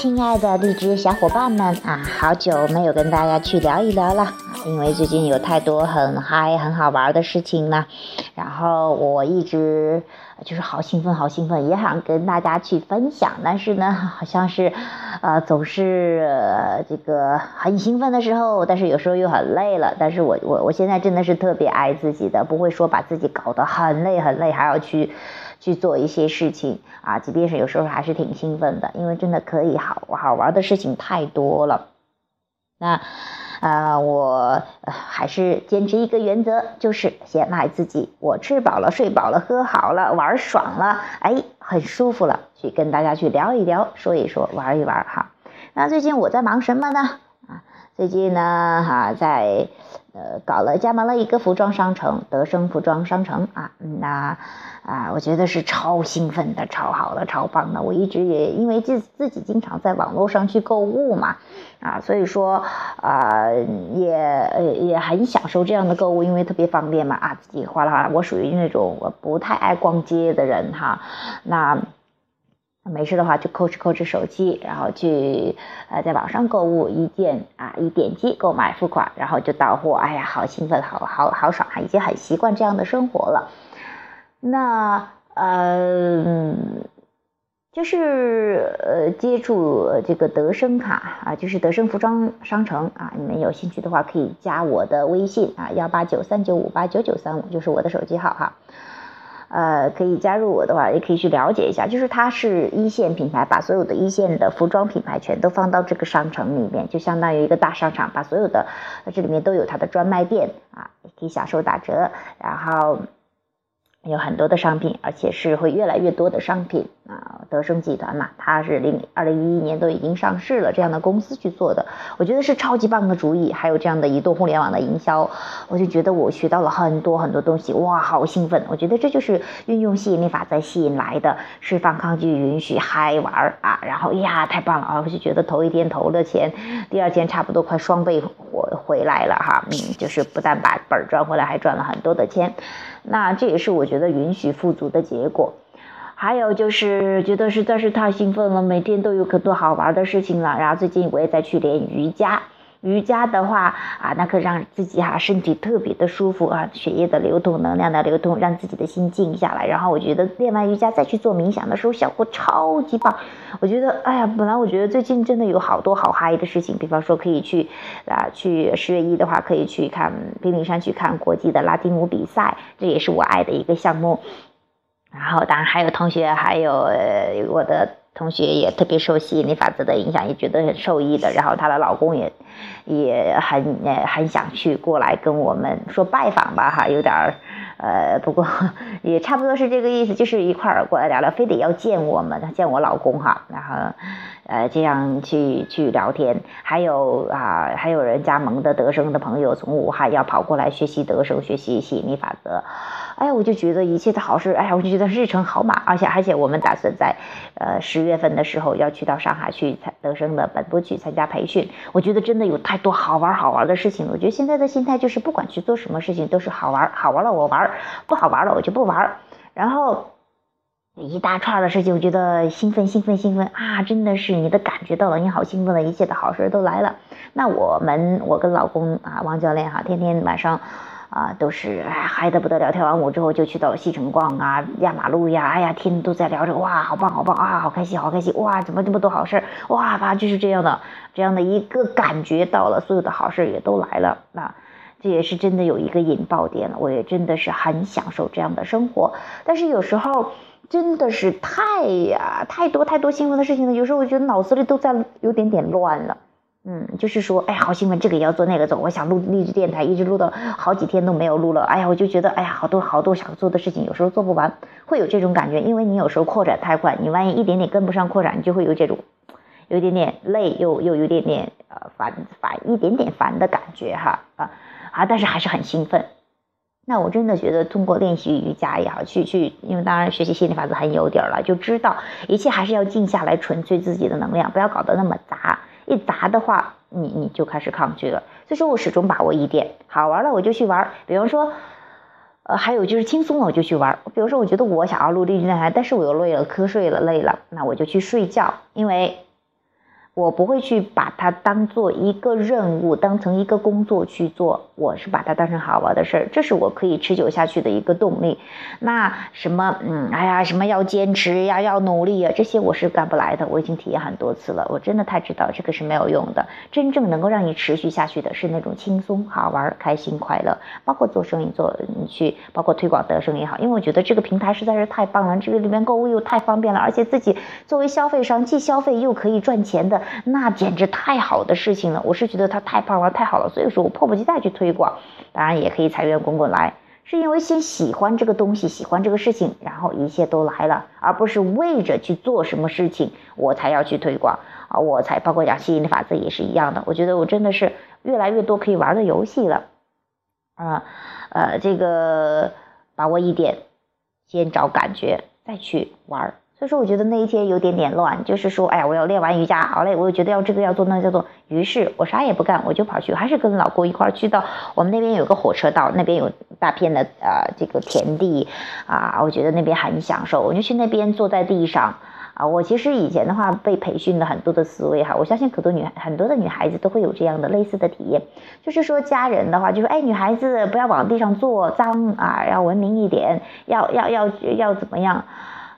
亲爱的荔枝小伙伴们啊，好久没有跟大家去聊一聊了，因为最近有太多很嗨、很好玩的事情呢。然后我一直就是好兴奋、好兴奋，也想跟大家去分享，但是呢，好像是呃总是这个很兴奋的时候，但是有时候又很累了。但是我我我现在真的是特别爱自己的，不会说把自己搞得很累很累，还要去。去做一些事情啊，即便是有时候还是挺兴奋的，因为真的可以好好玩的事情太多了。那啊，我还是坚持一个原则，就是先爱自己。我吃饱了，睡饱了，喝好了，玩爽了，哎，很舒服了，去跟大家去聊一聊，说一说，玩一玩哈。那最近我在忙什么呢？最近呢，哈，在呃搞了加盟了一个服装商城，德生服装商城啊，那。啊，我觉得是超兴奋的，超好的，超棒的。我一直也因为自自己经常在网络上去购物嘛，啊，所以说啊，也呃也很享受这样的购物，因为特别方便嘛，啊，自己哗啦哗啦。我属于那种我不太爱逛街的人哈，那没事的话就抠哧抠哧手机，然后去呃在网上购物一键啊，一点击购买付款，然后就到货，哎呀，好兴奋，好好好爽啊，已经很习惯这样的生活了。那呃，就是呃，接触这个德生卡啊，就是德生服装商城啊，你们有兴趣的话可以加我的微信啊，幺八九三九五八九九三五，就是我的手机号哈。呃，可以加入我的话，也可以去了解一下，就是它是一线品牌，把所有的一线的服装品牌全都放到这个商城里面，就相当于一个大商场，把所有的这里面都有它的专卖店啊，也可以享受打折，然后。有很多的商品，而且是会越来越多的商品啊！德生集团嘛，它是零二零一一年都已经上市了，这样的公司去做的，我觉得是超级棒的主意。还有这样的移动互联网的营销，我就觉得我学到了很多很多东西，哇，好兴奋！我觉得这就是运用吸引力法则吸引来的，释放抗拒，允许嗨玩啊！然后呀，太棒了啊！我就觉得头一天投了钱，第二天差不多快双倍回回来了哈，嗯，就是不但把本赚回来，还赚了很多的钱。那这也是我觉得允许富足的结果，还有就是觉得实在是太兴奋了，每天都有很多好玩的事情了。然后最近我也在去练瑜伽。瑜伽的话啊，那可让自己哈身体特别的舒服啊，血液的流动，能量的流动，让自己的心静下来。然后我觉得练完瑜伽再去做冥想的时候，效果超级棒。我觉得，哎呀，本来我觉得最近真的有好多好嗨的事情，比方说可以去啊，去十月一的话可以去看平顶山去看国际的拉丁舞比赛，这也是我爱的一个项目。然后当然还有同学，还有我的。同学也特别受吸引力法则的影响，也觉得很受益的。然后她的老公也也很呃很想去过来跟我们说拜访吧哈，有点儿呃，不过 也差不多是这个意思，就是一块儿过来聊聊，非得要见我们，见我老公哈，然后呃这样去去聊天。还有啊，还有人加盟的德生的朋友从武汉要跑过来学习德生，学习吸引力法则。哎，我就觉得一切的好事，哎呀，我就觉得日程好满，而且而且我们打算在，呃十月份的时候要去到上海去参德生的本部去参加培训。我觉得真的有太多好玩好玩的事情了。我觉得现在的心态就是不管去做什么事情都是好玩，好玩了我玩，不好玩了我就不玩。然后一大串的事情，我觉得兴奋兴奋兴奋啊，真的是你的感觉到了，你好兴奋的一切的好事都来了。那我们我跟老公啊王教练哈，天天晚上。啊，都是嗨的不得了！跳完舞之后就去到西城逛啊，压马路呀，哎呀，天天都在聊着，哇，好棒好棒啊，好开心好开心，哇，怎么这么多好事哇，吧，就是这样的，这样的一个感觉到了，所有的好事也都来了。那这也是真的有一个引爆点了，我也真的是很享受这样的生活。但是有时候真的是太呀，太多太多兴奋的事情了，有时候我觉得脑子里都在有点点乱了。嗯，就是说，哎，好兴奋，这个也要做，那个做。我想录励志电台，一直录到好几天都没有录了。哎呀，我就觉得，哎呀，好多好多想做的事情，有时候做不完，会有这种感觉。因为你有时候扩展太快，你万一一点点跟不上扩展，你就会有这种，有一点点累，又又有点点呃烦烦，一点点烦的感觉哈啊啊！但是还是很兴奋。那我真的觉得，通过练习瑜伽也好，去去，因为当然学习心理法则很有底了，就知道一切还是要静下来，纯粹自己的能量，不要搞得那么杂。一砸的话，你你就开始抗拒了。所以说我始终把握一点，好玩了我就去玩。比方说，呃，还有就是轻松了我就去玩。比如说，我觉得我想要录励志电台，但是我又累了，瞌睡了，累了，那我就去睡觉。因为我不会去把它当做一个任务，当成一个工作去做。我是把它当成好玩的事儿，这是我可以持久下去的一个动力。那什么，嗯，哎呀，什么要坚持呀，要努力呀，这些我是干不来的。我已经体验很多次了，我真的太知道这个是没有用的。真正能够让你持续下去的是那种轻松、好玩、开心、快乐。包括做生意，做你去，包括推广德生也好，因为我觉得这个平台实在是太棒了，这个里面购物又太方便了，而且自己作为消费商，既消费又可以赚钱的。那简直太好的事情了，我是觉得它太棒了，太好了，所以说我迫不及待去推广。当然也可以财源滚滚来，是因为先喜欢这个东西，喜欢这个事情，然后一切都来了，而不是为着去做什么事情我才要去推广啊，我才包括讲吸引力法则也是一样的。我觉得我真的是越来越多可以玩的游戏了啊，呃，这个把握一点，先找感觉，再去玩。所以说，我觉得那一天有点点乱，就是说，哎呀，我要练完瑜伽，好嘞，我又觉得要这个要做那叫做，于是我啥也不干，我就跑去，还是跟老公一块儿去到我们那边有个火车道，那边有大片的呃这个田地啊，我觉得那边很享受，我就去那边坐在地上啊。我其实以前的话被培训了很多的思维哈，我相信可多女很多的女孩子都会有这样的类似的体验，就是说家人的话就说，哎，女孩子不要往地上坐，脏啊，要文明一点，要要要要怎么样？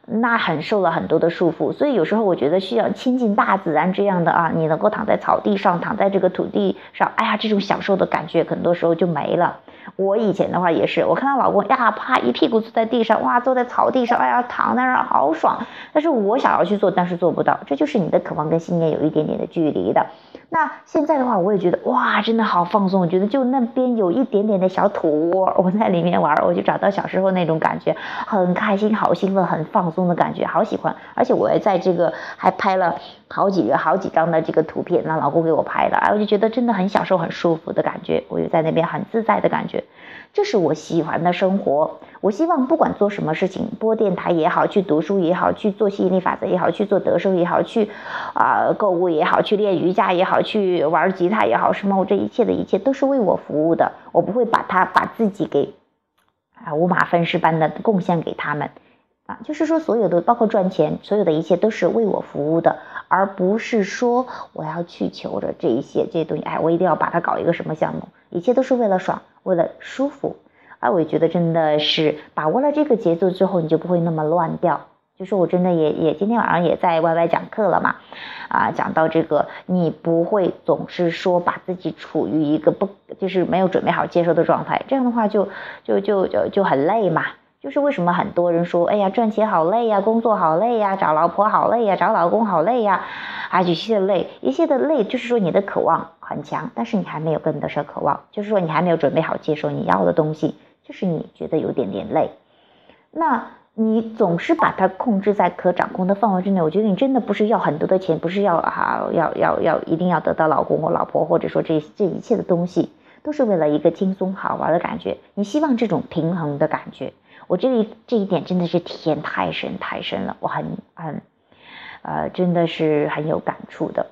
那很受了很多的束缚，所以有时候我觉得需要亲近大自然这样的啊，你能够躺在草地上，躺在这个土地上，哎呀，这种享受的感觉很多时候就没了。我以前的话也是，我看到老公呀，啪一屁股坐在地上，哇，坐在草地上，哎呀，躺在那儿好爽。但是我想要去做，但是做不到，这就是你的渴望跟信念有一点点的距离的。那现在的话，我也觉得哇，真的好放松。我觉得就那边有一点点的小土窝，我在里面玩，我就找到小时候那种感觉，很开心、好兴奋、很放松的感觉，好喜欢。而且我也在这个还拍了好几个、好几张的这个图片，让老公给我拍的，哎，我就觉得真的很享受、很舒服的感觉。我就在那边很自在的感觉，这是我喜欢的生活。我希望不管做什么事情，播电台也好，去读书也好，去做吸引力法则也好，去做德生也好，去啊购物也好，去练瑜伽也好，去玩吉他也好，什么我这一切的一切都是为我服务的，我不会把它把自己给啊五马分尸般的贡献给他们啊，就是说所有的包括赚钱，所有的一切都是为我服务的，而不是说我要去求着这一些这些东西，哎，我一定要把它搞一个什么项目，一切都是为了爽，为了舒服。啊，我觉得真的是把握了这个节奏之后，你就不会那么乱掉。就是我真的也也今天晚上也在 Y Y 讲课了嘛，啊，讲到这个，你不会总是说把自己处于一个不就是没有准备好接受的状态，这样的话就就就就就很累嘛。就是为什么很多人说，哎呀，赚钱好累呀，工作好累呀，找老婆好累呀，找老公好累呀，啊，一切的累，一切的累，就是说你的渴望很强，但是你还没有跟得上渴望，就是说你还没有准备好接受你要的东西。就是你觉得有点点累，那你总是把它控制在可掌控的范围之内。我觉得你真的不是要很多的钱，不是要啊要要要一定要得到老公或老婆，或者说这这一切的东西，都是为了一个轻松好玩的感觉。你希望这种平衡的感觉，我这里这一点真的是体验太深太深了，我很很呃真的是很有感触的。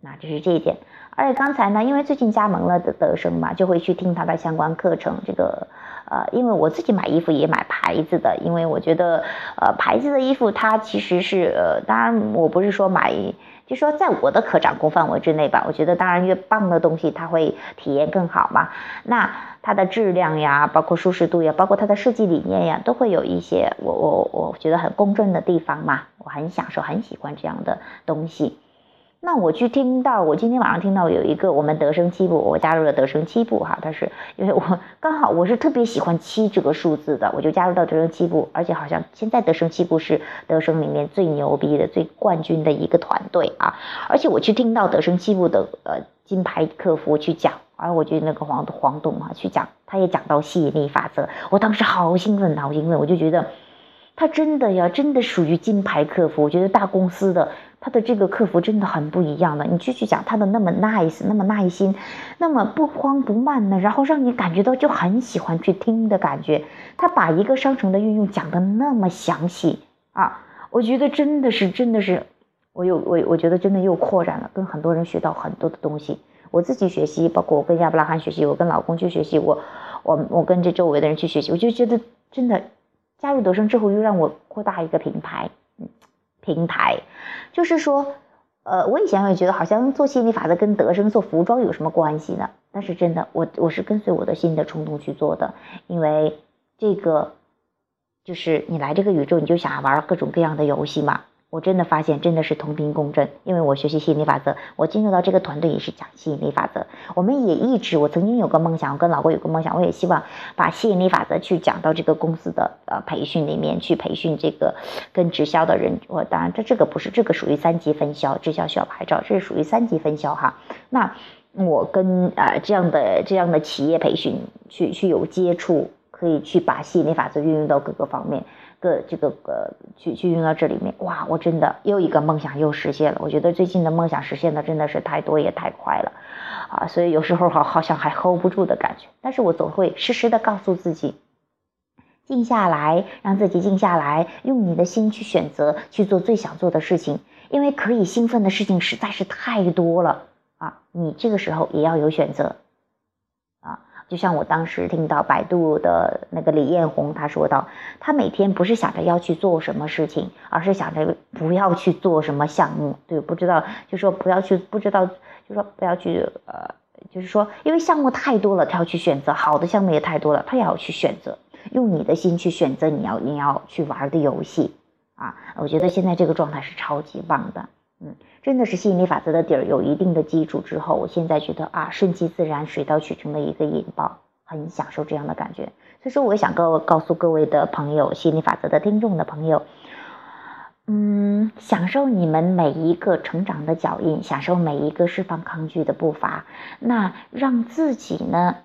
那这是这一点，而且刚才呢，因为最近加盟了的德生嘛，就会去听他的相关课程，这个。呃，因为我自己买衣服也买牌子的，因为我觉得，呃，牌子的衣服它其实是，呃，当然我不是说买，就说在我的可掌控范围之内吧。我觉得当然越棒的东西，它会体验更好嘛。那它的质量呀，包括舒适度呀，包括它的设计理念呀，都会有一些我我我觉得很公正的地方嘛。我很享受，很喜欢这样的东西。那我去听到，我今天晚上听到有一个我们德生七部，我加入了德生七部哈，他是因为我刚好我是特别喜欢七这个数字的，我就加入到德生七部，而且好像现在德生七部是德生里面最牛逼的、最冠军的一个团队啊，而且我去听到德生七部的呃金牌客服去讲，而我觉得那个黄黄董啊去讲，他也讲到吸引力法则，我当时好兴奋，好兴奋，我就觉得他真的呀，真的属于金牌客服，我觉得大公司的。他的这个客服真的很不一样的，你继续讲他的那么 nice，那么耐心，那么不慌不慢的，然后让你感觉到就很喜欢去听的感觉。他把一个商城的运用讲的那么详细啊，我觉得真的是真的是，我有我我觉得真的又扩展了，跟很多人学到很多的东西。我自己学习，包括我跟亚伯拉罕学习，我跟老公去学习，我我我跟这周围的人去学习，我就觉得真的加入德生之后，又让我扩大一个品牌。嗯平台，就是说，呃，我以前会觉得好像做心理法则跟德生做服装有什么关系呢？但是真的，我我是跟随我的心的冲动去做的，因为这个就是你来这个宇宙，你就想玩各种各样的游戏嘛。我真的发现真的是同频共振，因为我学习吸引力法则，我进入到这个团队也是讲吸引力法则。我们也一直，我曾经有个梦想，我跟老郭有个梦想，我也希望把吸引力法则去讲到这个公司的呃培训里面去培训这个跟直销的人。我当然这这个不是这个属于三级分销，直销需要牌照，这是属于三级分销哈。那我跟呃这样的这样的企业培训去去有接触，可以去把吸引力法则运用到各个方面。个这个呃，去去用到这里面，哇，我真的又一个梦想又实现了。我觉得最近的梦想实现的真的是太多也太快了，啊，所以有时候好好像还 hold 不住的感觉。但是我总会时时的告诉自己，静下来，让自己静下来，用你的心去选择去做最想做的事情，因为可以兴奋的事情实在是太多了啊。你这个时候也要有选择。就像我当时听到百度的那个李彦宏他说到，他每天不是想着要去做什么事情，而是想着不要去做什么项目。对，不知道就说不要去，不知道就说不要去，呃，就是说因为项目太多了，他要去选择好的项目也太多了，他也要去选择，用你的心去选择你要你要去玩的游戏啊。我觉得现在这个状态是超级棒的。嗯，真的是吸引力法则的底儿有一定的基础之后，我现在觉得啊，顺其自然、水到渠成的一个引爆，很享受这样的感觉。所以说，我想告告诉各位的朋友，吸引力法则的听众的朋友，嗯，享受你们每一个成长的脚印，享受每一个释放抗拒的步伐，那让自己呢，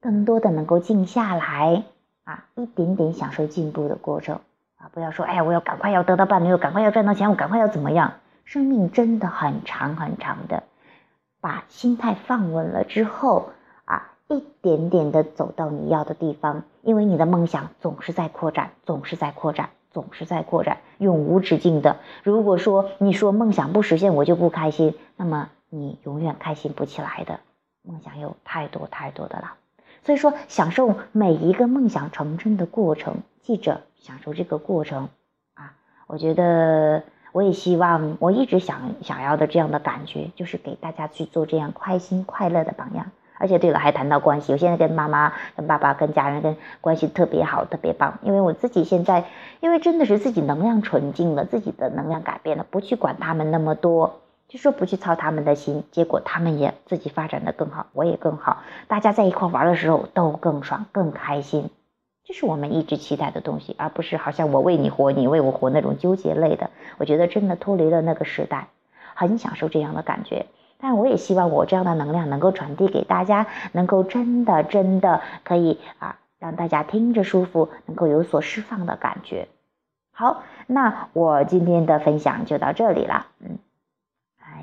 更多的能够静下来啊，一点点享受进步的过程啊，不要说，哎呀，我要赶快要得到伴侣，我赶快要赚到钱，我赶快要怎么样？生命真的很长很长的，把心态放稳了之后啊，一点点的走到你要的地方，因为你的梦想总是在扩展，总是在扩展，总是在扩展，永无止境的。如果说你说梦想不实现我就不开心，那么你永远开心不起来的。梦想有太多太多的了，所以说享受每一个梦想成真的过程，记着享受这个过程啊，我觉得。我也希望，我一直想想要的这样的感觉，就是给大家去做这样开心快乐的榜样。而且对了，还谈到关系，我现在跟妈妈、跟爸爸、跟家人跟关系特别好，特别棒。因为我自己现在，因为真的是自己能量纯净了，自己的能量改变了，不去管他们那么多，就说不去操他们的心，结果他们也自己发展的更好，我也更好，大家在一块玩的时候都更爽、更开心。这是我们一直期待的东西，而不是好像我为你活，你为我活那种纠结类的。我觉得真的脱离了那个时代，很享受这样的感觉。但我也希望我这样的能量能够传递给大家，能够真的真的可以啊，让大家听着舒服，能够有所释放的感觉。好，那我今天的分享就到这里了。嗯，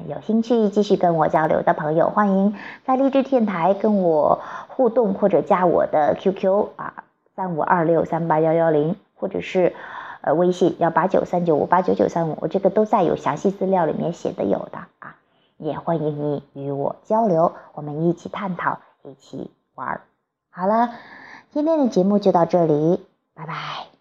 有兴趣继续跟我交流的朋友，欢迎在励志电台跟我互动或者加我的 QQ 啊。三五二六三八幺幺零，或者是，呃，微信幺八九三九五八九九三五，我这个都在有详细资料里面写的有的啊，也欢迎你与我交流，我们一起探讨，一起玩儿。好了，今天的节目就到这里，拜拜。